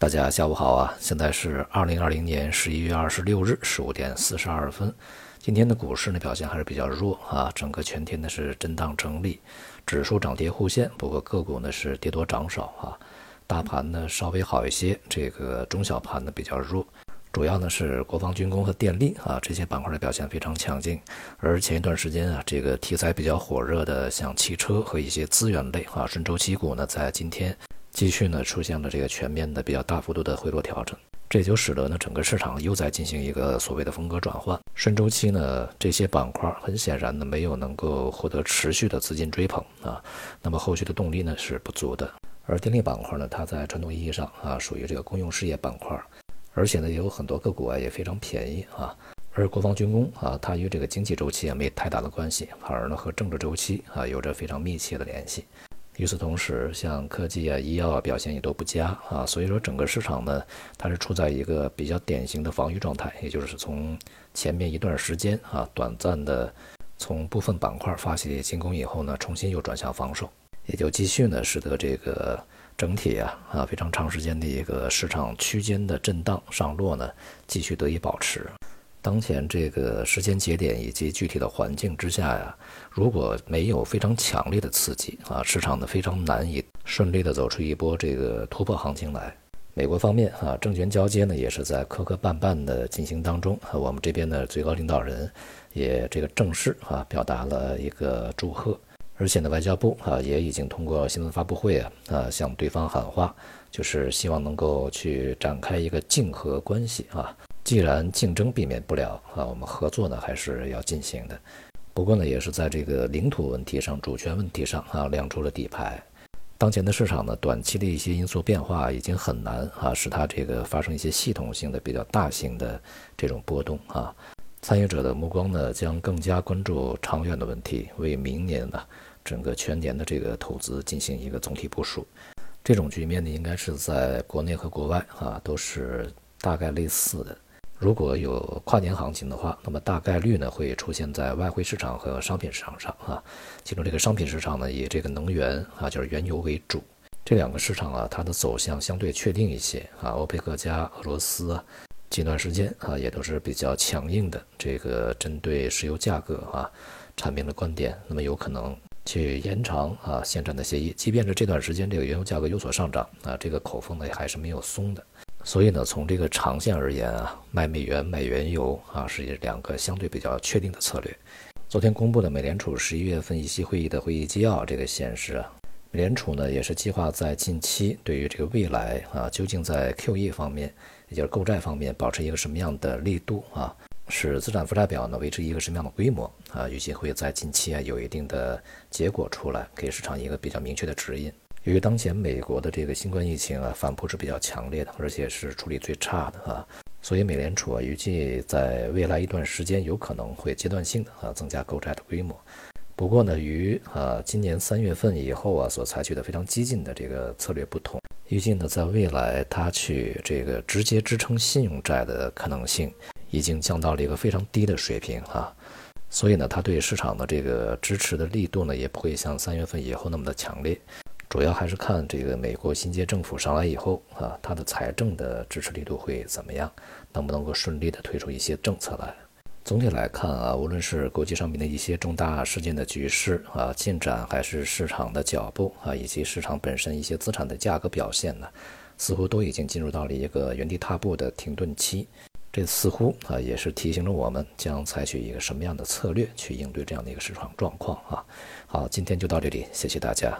大家下午好啊！现在是二零二零年十一月二十六日十五点四十二分。今天的股市呢表现还是比较弱啊，整个全天呢是震荡整理，指数涨跌互现，不过个股呢是跌多涨少啊。大盘呢稍微好一些，这个中小盘呢比较弱，主要呢是国防军工和电力啊这些板块的表现非常强劲。而前一段时间啊，这个题材比较火热的像汽车和一些资源类啊顺周期股呢，在今天。继续呢出现了这个全面的比较大幅度的回落调整，这就使得呢整个市场又在进行一个所谓的风格转换。顺周期呢这些板块很显然呢没有能够获得持续的资金追捧啊，那么后续的动力呢是不足的。而电力板块呢，它在传统意义上啊属于这个公用事业板块，而且呢也有很多个股啊也非常便宜啊。而国防军工啊，它与这个经济周期啊没太大的关系，反而呢和政治周期啊有着非常密切的联系。与此同时，像科技啊、医药啊表现也都不佳啊，所以说整个市场呢，它是处在一个比较典型的防御状态，也就是从前面一段时间啊，短暂的从部分板块发起进攻以后呢，重新又转向防守，也就继续呢，使得这个整体啊啊非常长时间的一个市场区间的震荡上落呢，继续得以保持。当前这个时间节点以及具体的环境之下呀，如果没有非常强烈的刺激啊，市场呢非常难以顺利的走出一波这个突破行情来。美国方面啊，政权交接呢也是在磕磕绊绊的进行当中啊，我们这边的最高领导人也这个正式啊表达了一个祝贺，而且呢外交部啊也已经通过新闻发布会啊啊向对方喊话，就是希望能够去展开一个竞合关系啊。既然竞争避免不了啊，我们合作呢还是要进行的。不过呢，也是在这个领土问题上、主权问题上啊亮出了底牌。当前的市场呢，短期的一些因素变化已经很难啊，使它这个发生一些系统性的、比较大型的这种波动啊。参与者的目光呢，将更加关注长远的问题，为明年呢整个全年的这个投资进行一个总体部署。这种局面呢，应该是在国内和国外啊都是大概类似的。如果有跨年行情的话，那么大概率呢会出现在外汇市场和商品市场上啊。其中这个商品市场呢，以这个能源啊，就是原油为主。这两个市场啊，它的走向相对确定一些啊。欧佩克加俄罗斯啊，近段时间啊，也都是比较强硬的这个针对石油价格啊，阐明了观点。那么有可能去延长啊限产的协议，即便是这段时间这个原油价格有所上涨啊，这个口风呢还是没有松的。所以呢，从这个长线而言啊，卖美元买原油啊，是两个相对比较确定的策略。昨天公布的美联储十一月份议息会议的会议纪要，这个显示啊，美联储呢也是计划在近期对于这个未来啊，究竟在 QE 方面，也就是购债方面，保持一个什么样的力度啊，使资产负债表呢维持一个什么样的规模啊，预计会在近期啊有一定的结果出来，给市场一个比较明确的指引。由于当前美国的这个新冠疫情啊反扑是比较强烈的，而且是处理最差的啊，所以美联储啊预计在未来一段时间有可能会阶段性的啊增加购债的规模。不过呢，与啊今年三月份以后啊所采取的非常激进的这个策略不同，预计呢在未来它去这个直接支撑信用债的可能性已经降到了一个非常低的水平啊，所以呢它对市场的这个支持的力度呢也不会像三月份以后那么的强烈。主要还是看这个美国新届政府上来以后啊，它的财政的支持力度会怎么样，能不能够顺利的推出一些政策来？总体来看啊，无论是国际上面的一些重大事件的局势啊进展，还是市场的脚步啊，以及市场本身一些资产的价格表现呢，似乎都已经进入到了一个原地踏步的停顿期。这似乎啊，也是提醒着我们将采取一个什么样的策略去应对这样的一个市场状况啊。好，今天就到这里，谢谢大家。